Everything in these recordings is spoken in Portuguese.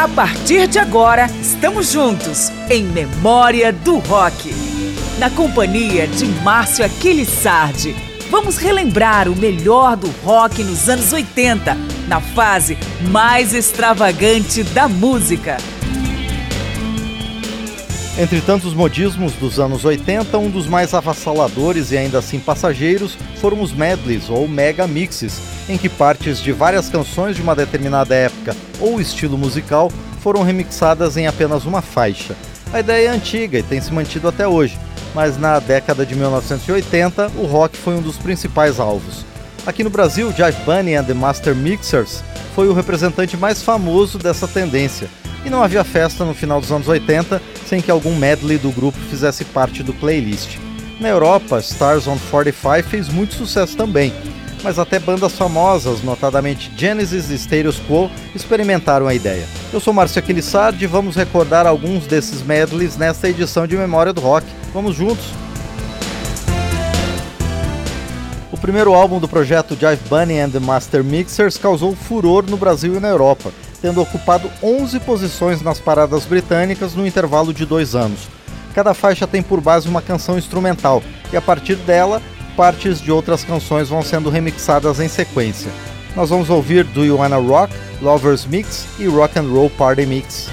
A partir de agora, estamos juntos em Memória do Rock. Na companhia de Márcio Aquiles Sardi, vamos relembrar o melhor do rock nos anos 80, na fase mais extravagante da música. Entre tantos modismos dos anos 80, um dos mais avassaladores e ainda assim passageiros foram os medleys ou mega mixes, em que partes de várias canções de uma determinada época ou estilo musical foram remixadas em apenas uma faixa. A ideia é antiga e tem se mantido até hoje, mas na década de 1980 o rock foi um dos principais alvos. Aqui no Brasil, Jive Bunny and the Master Mixers foi o representante mais famoso dessa tendência, e não havia festa no final dos anos 80 sem que algum medley do grupo fizesse parte do playlist. Na Europa, Stars on 45 fez muito sucesso também, mas até bandas famosas, notadamente Genesis e Status Quo, experimentaram a ideia. Eu sou Márcio Aquilissardi e vamos recordar alguns desses medleys nesta edição de Memória do Rock. Vamos juntos! O primeiro álbum do projeto Jive Bunny and the Master Mixers causou furor no Brasil e na Europa, tendo ocupado 11 posições nas paradas britânicas no intervalo de dois anos. Cada faixa tem por base uma canção instrumental, e a partir dela, partes de outras canções vão sendo remixadas em sequência. Nós vamos ouvir Do You Wanna Rock, Lovers Mix e Rock and Roll Party Mix.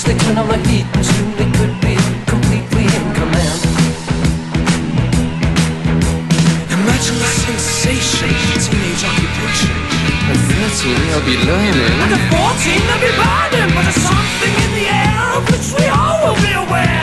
sticking on the heat and soon they could be completely in command. Imagine the sensation, teenage occupation. At 13, I'll be learning. And at 14, I'll be burning. But there's something in the air of which we all will be aware.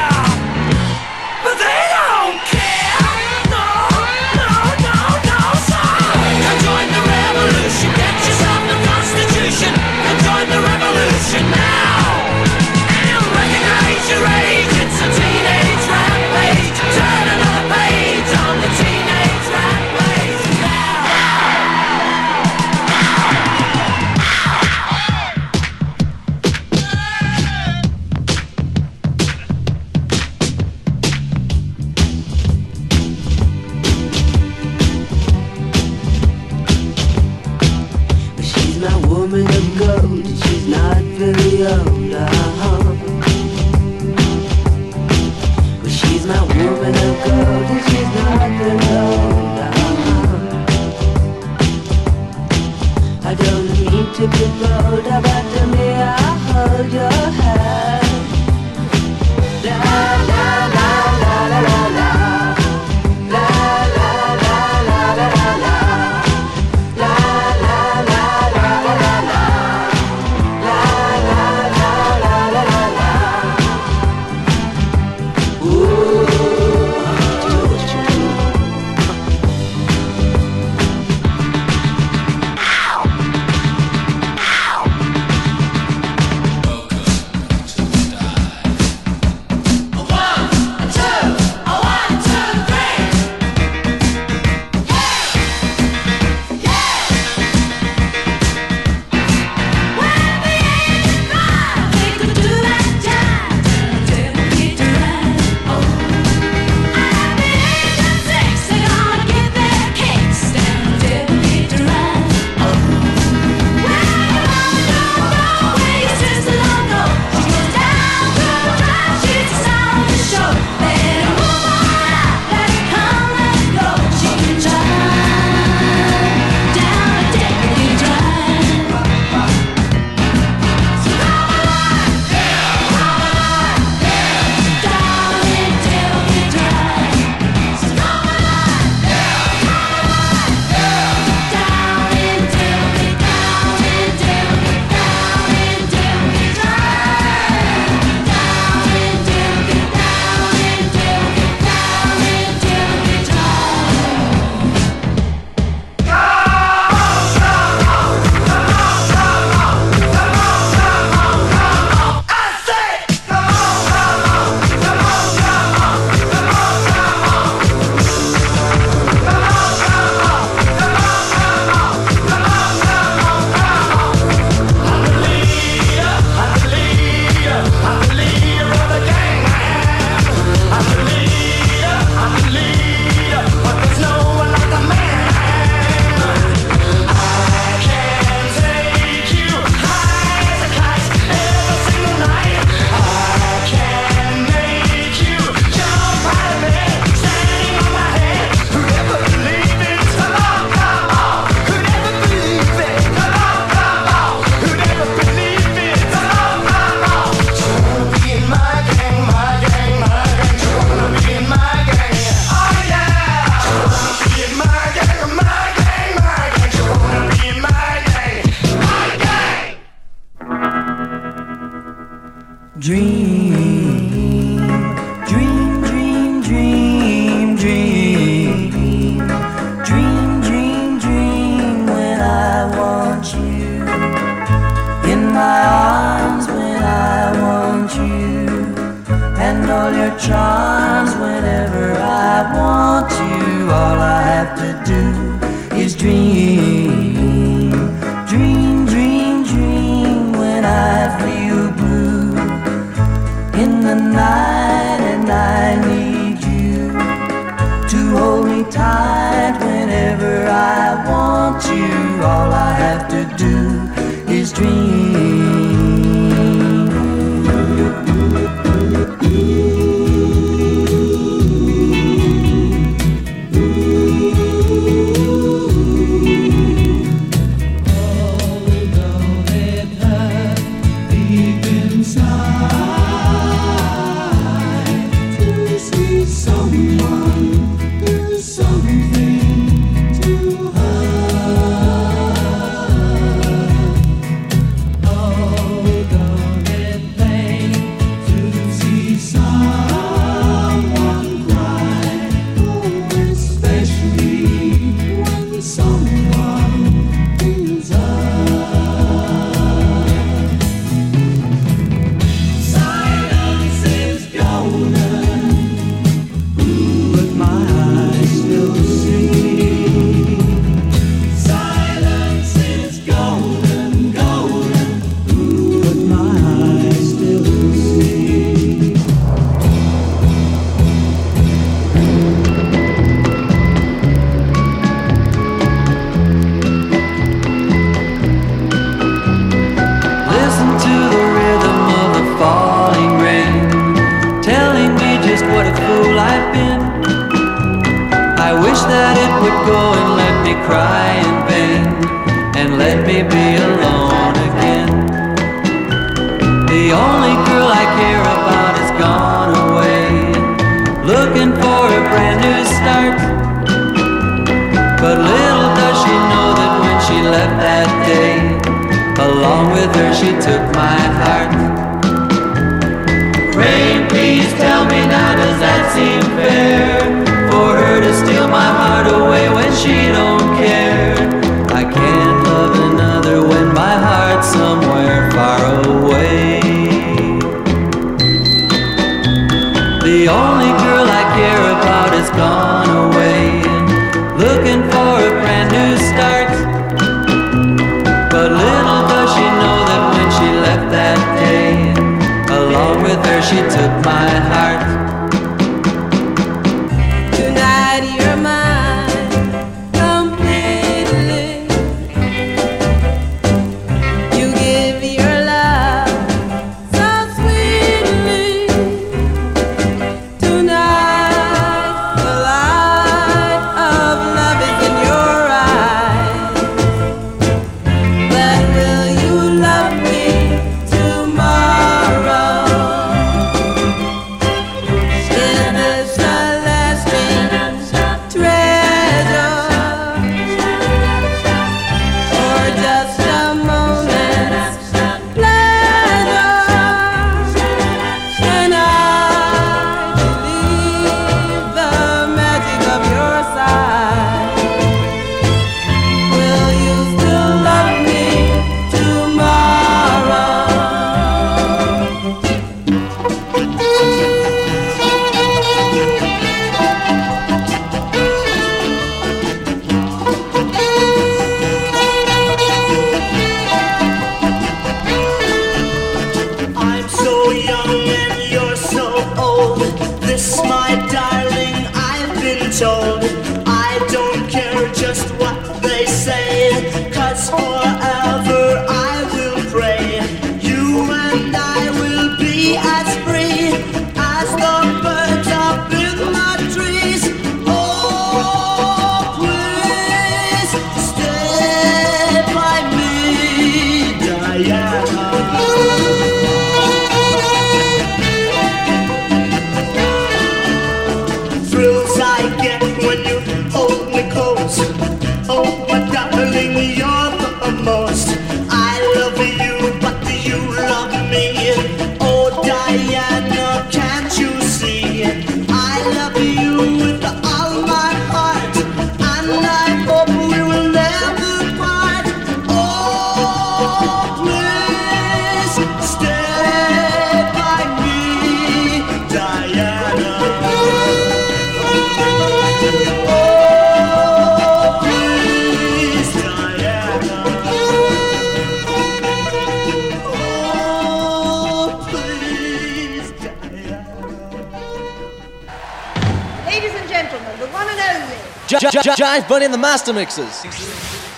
Jive Bunny and the Master Mixers.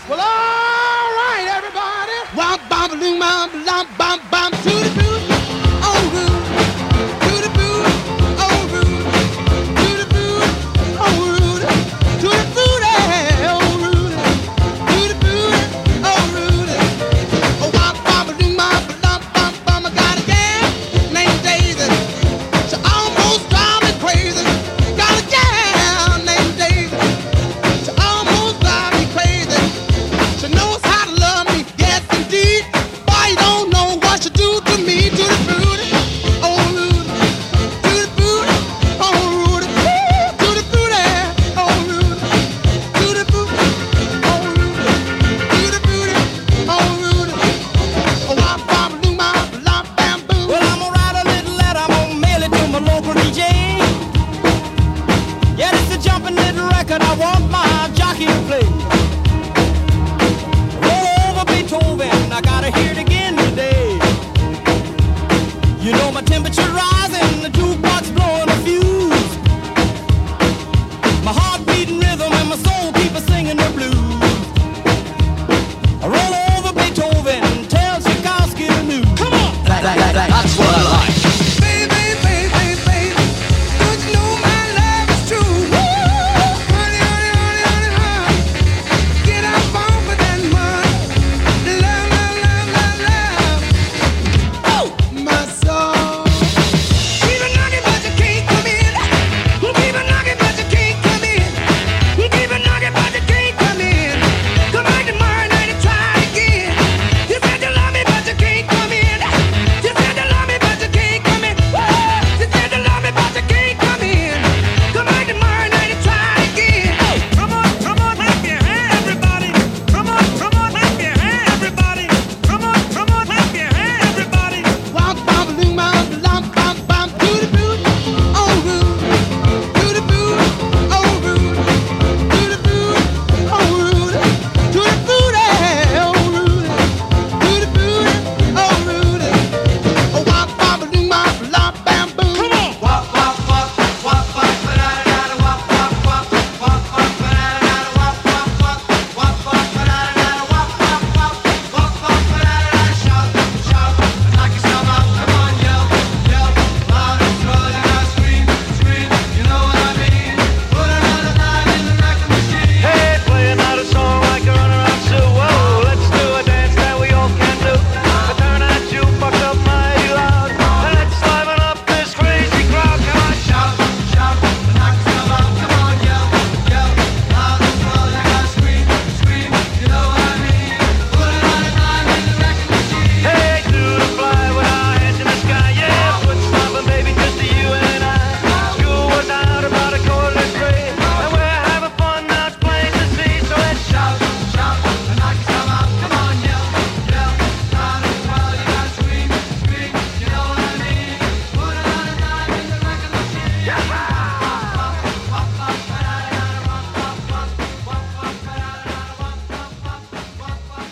Well, all right, everybody. Womp, bom,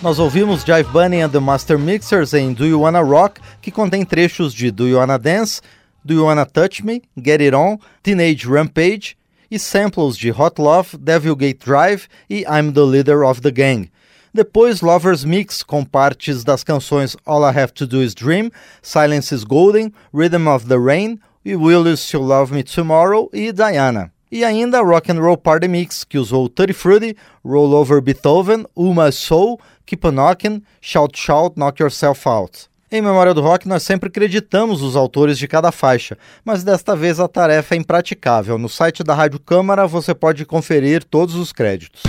Nós ouvimos Jive Bunny and the Master Mixers em Do You Wanna Rock, que contém trechos de Do You Wanna Dance, Do You Wanna Touch Me, Get It On, Teenage Rampage e samples de Hot Love, Devil Gate Drive e I'm the Leader of the Gang. Depois, Lovers Mix com partes das canções All I Have to Do Is Dream, Silence is Golden, Rhythm of the Rain e Will You Still Love Me Tomorrow e Diana. E ainda Rock and Roll Party Mix, que usou Tutti Frutti, Roll Over Beethoven, Uma Soul, Keep on Knockin', Shout Shout, Knock Yourself Out. Em Memória do Rock, nós sempre acreditamos os autores de cada faixa, mas desta vez a tarefa é impraticável. No site da Rádio Câmara você pode conferir todos os créditos.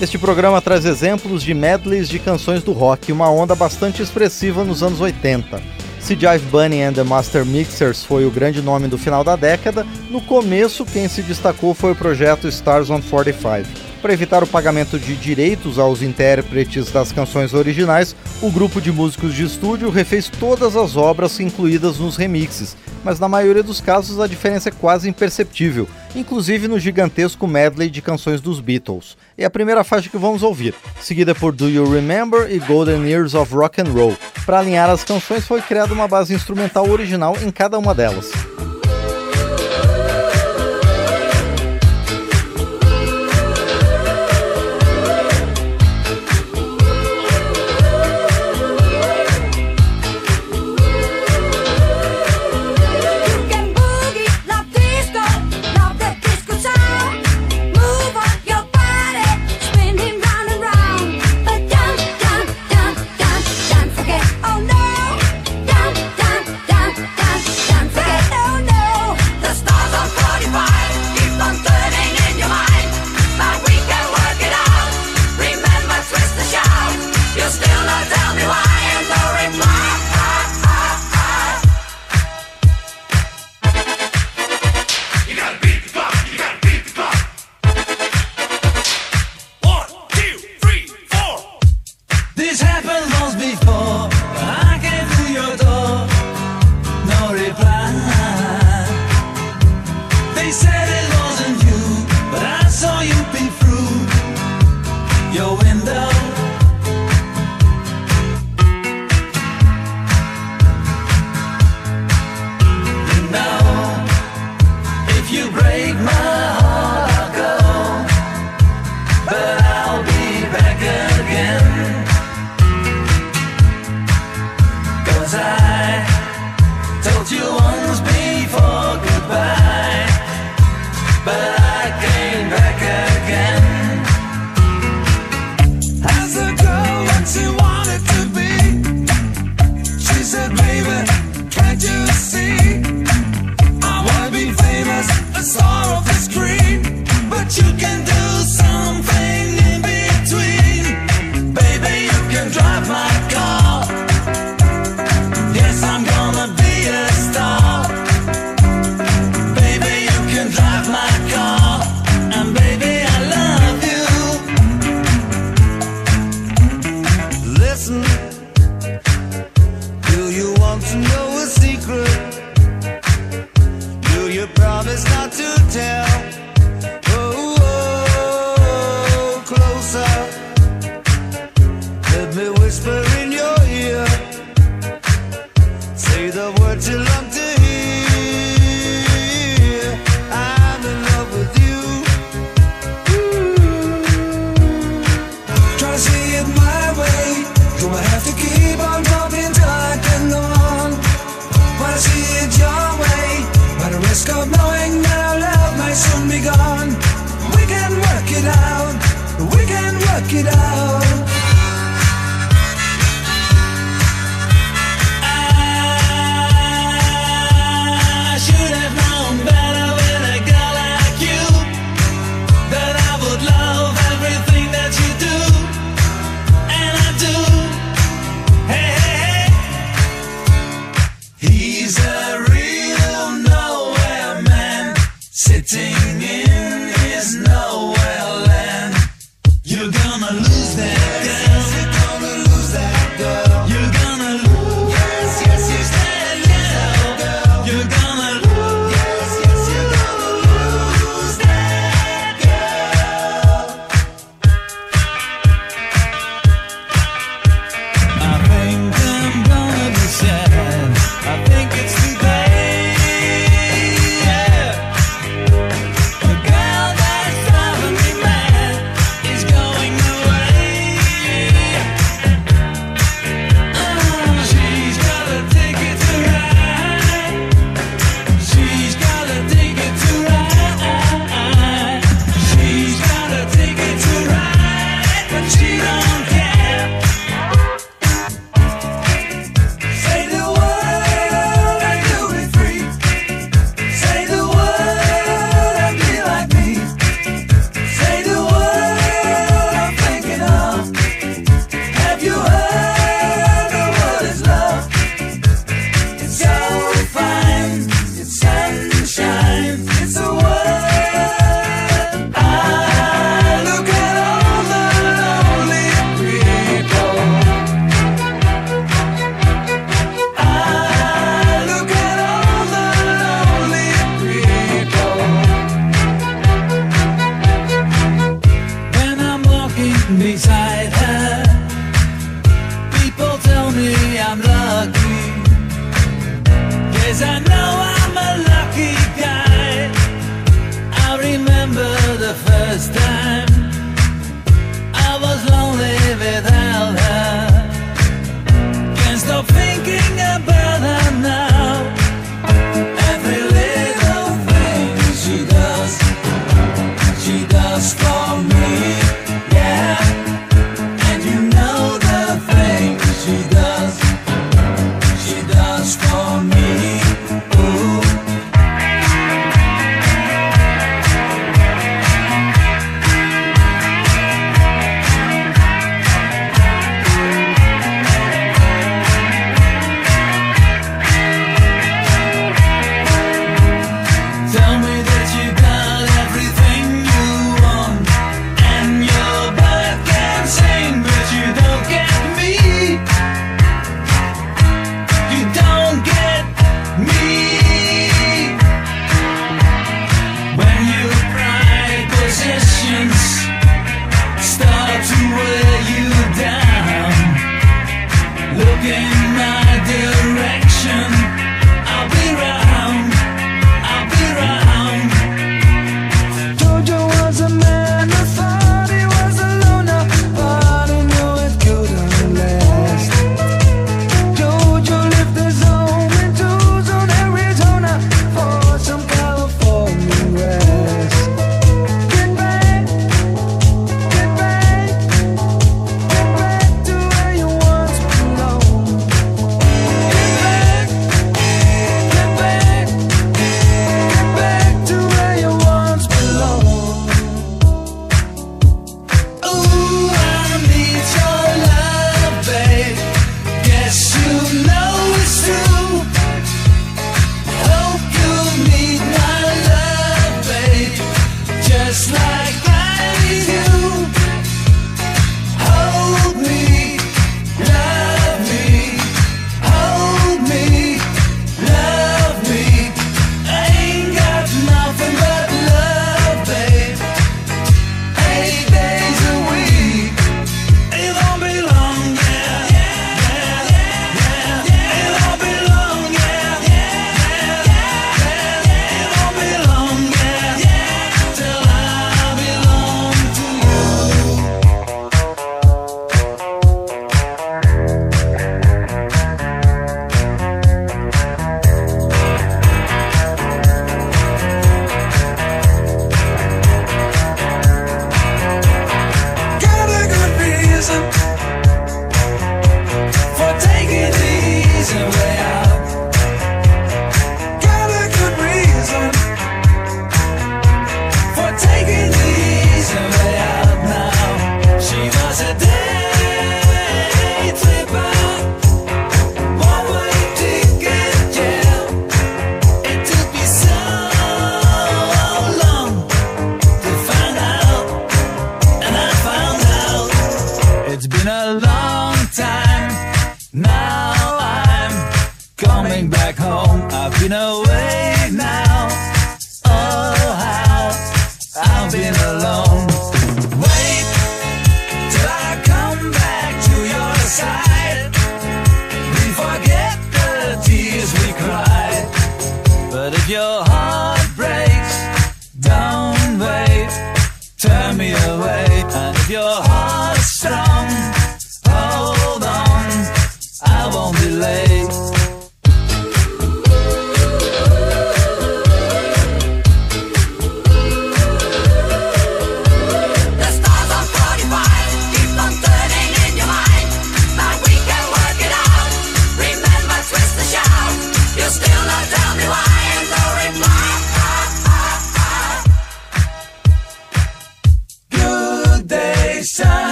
Este programa traz exemplos de medleys de canções do rock, uma onda bastante expressiva nos anos 80. Se Jive Bunny and the Master Mixers foi o grande nome do final da década, no começo quem se destacou foi o projeto Stars on 45. Para evitar o pagamento de direitos aos intérpretes das canções originais, o grupo de músicos de estúdio refez todas as obras incluídas nos remixes, mas na maioria dos casos a diferença é quase imperceptível, inclusive no gigantesco medley de canções dos Beatles. É a primeira faixa que vamos ouvir, seguida por Do You Remember e Golden Years of Rock and Roll. Para alinhar as canções, foi criada uma base instrumental original em cada uma delas.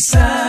side.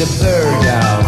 Baby. He's a bird dog.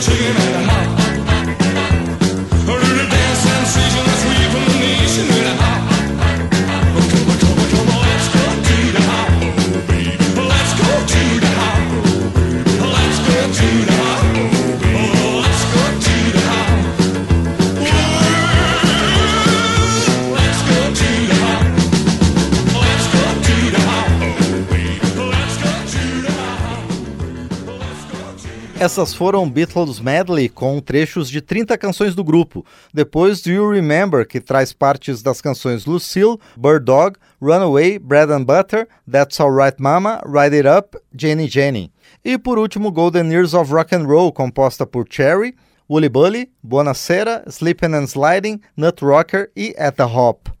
dream and a Essas foram Beatles Medley com trechos de 30 canções do grupo. Depois Do You Remember, que traz partes das canções Lucille, Bird Dog, Runaway, Bread and Butter, That's Alright Mama, Ride It Up, Jenny Jenny. E por último Golden Years of Rock and Roll, composta por Cherry, Woolly Bully, Bonacera, Sleepin' and Sliding, Nut Rocker e At the Hop.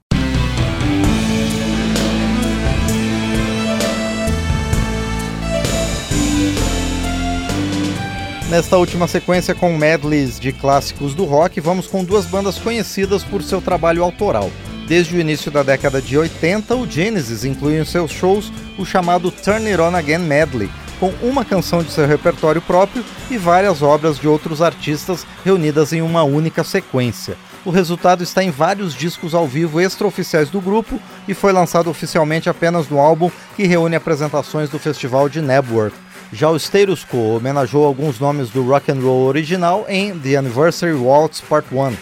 Nesta última sequência com medleys de clássicos do rock, vamos com duas bandas conhecidas por seu trabalho autoral. Desde o início da década de 80, o Genesis inclui em seus shows o chamado Turn It On Again Medley, com uma canção de seu repertório próprio e várias obras de outros artistas reunidas em uma única sequência. O resultado está em vários discos ao vivo extraoficiais do grupo e foi lançado oficialmente apenas no álbum que reúne apresentações do festival de Nebworth. Já o Status Quo homenageou alguns nomes do rock and roll original em The Anniversary Waltz Part 1.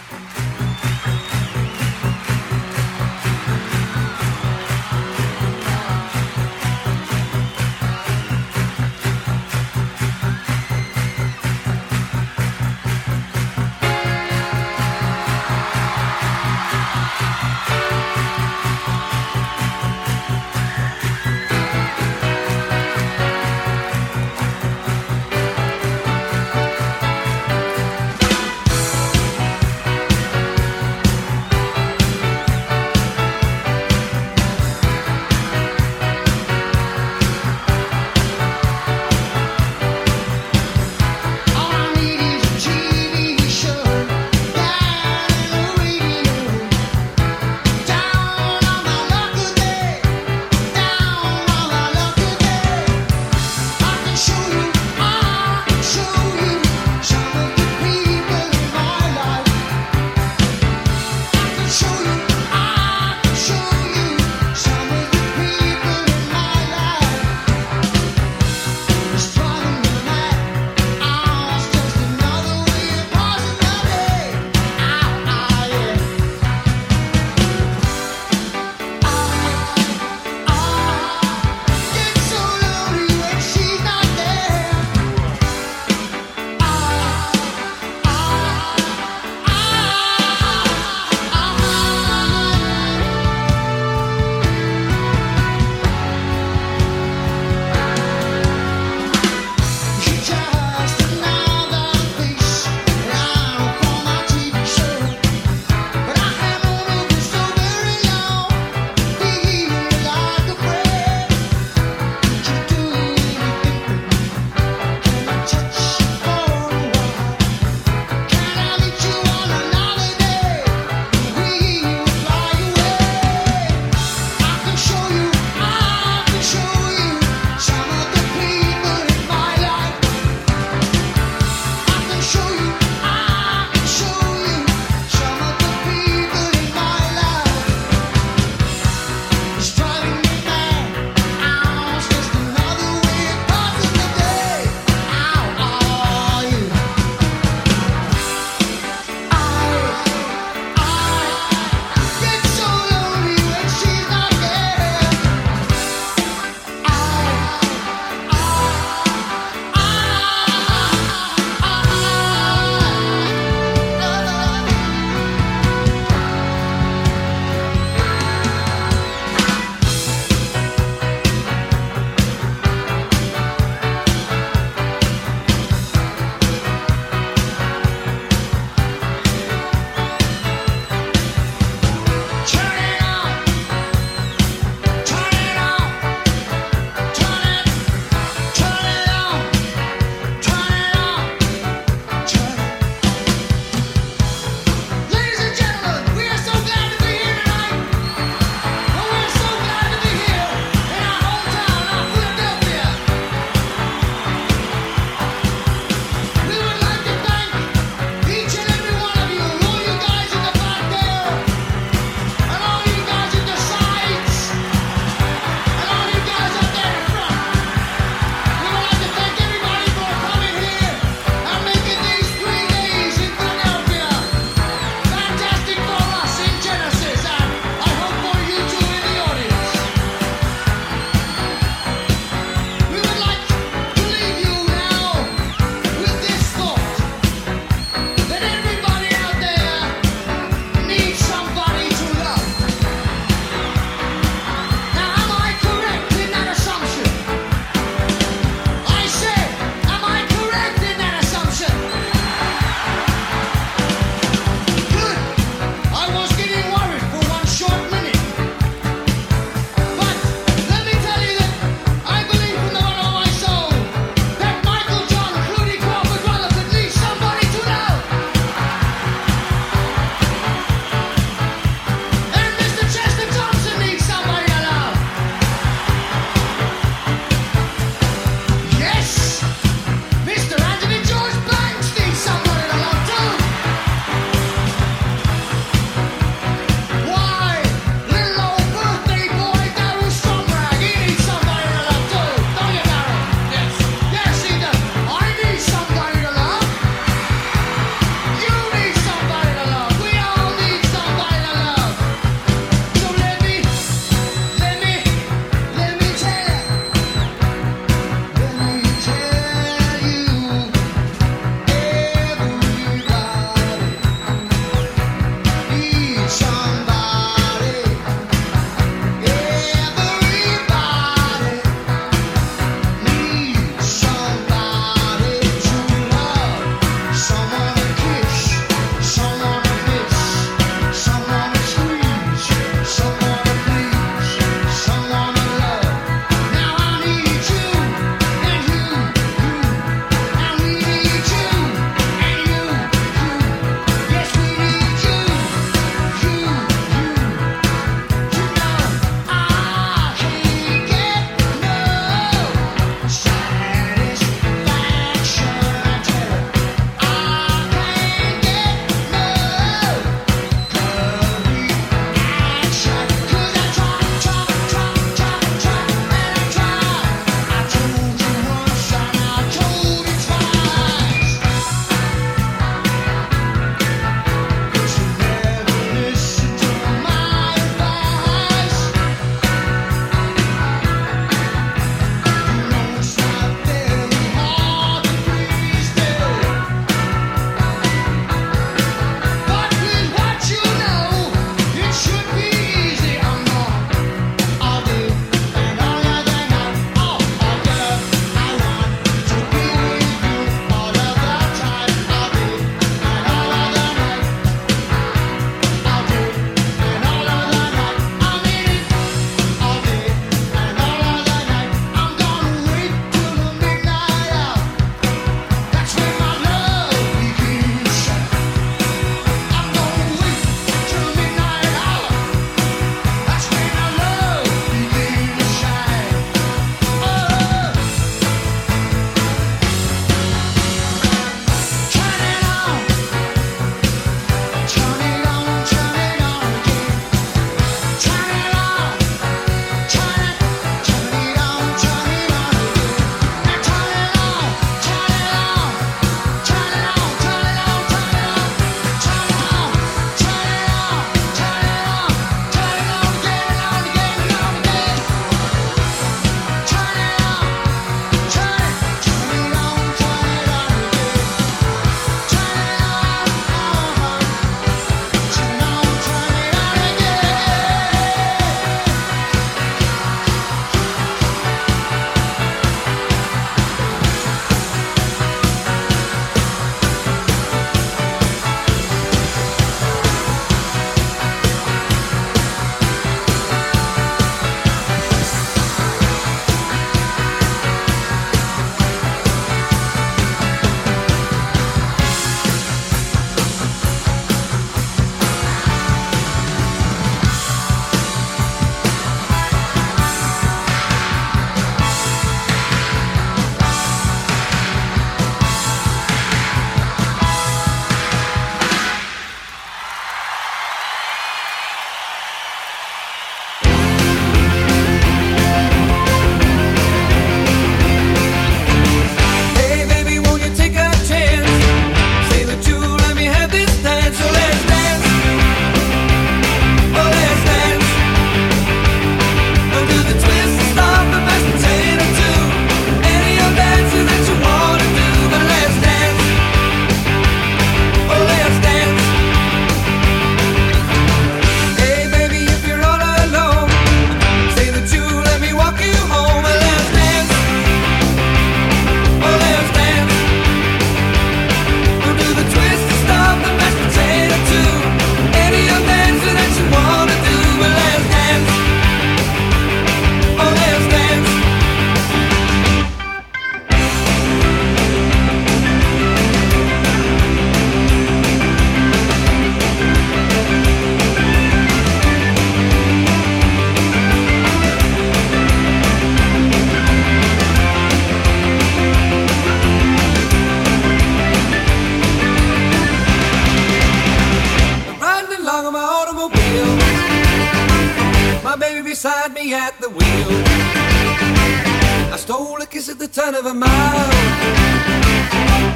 Of a mile.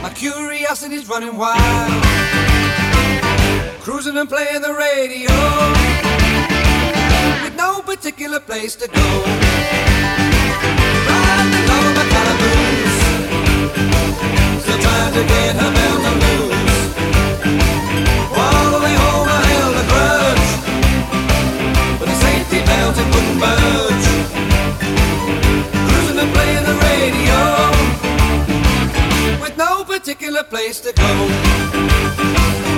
My curiosity's running wild. Cruising and playing the radio. With no particular place to go. Riding along my calaboose. Still trying to get her belt to loose. Particular place to go.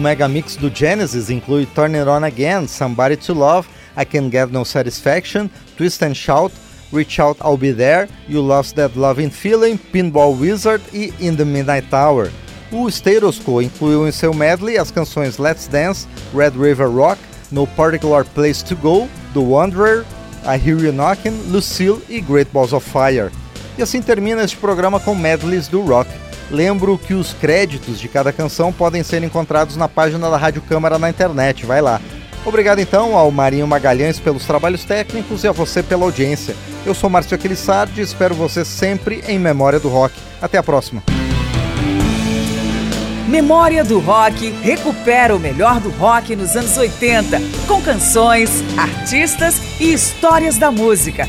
O mega mix do Genesis inclui Turn It On Again, Somebody to Love, I Can Get No Satisfaction, Twist and Shout, Reach Out I'll Be There, You Lost That Loving Feeling, Pinball Wizard e In the Midnight Hour. O Stereosco incluiu em seu medley as canções Let's Dance, Red River Rock, No Particular Place to Go, The Wanderer, I Hear You Knockin', Lucille e Great Balls of Fire. E assim termina este programa com medleys do rock. Lembro que os créditos de cada canção podem ser encontrados na página da Rádio Câmara na internet, vai lá. Obrigado então ao Marinho Magalhães pelos trabalhos técnicos e a você pela audiência. Eu sou Márcio Aquilissardi e espero você sempre em Memória do Rock. Até a próxima. Memória do Rock recupera o melhor do rock nos anos 80, com canções, artistas e histórias da música.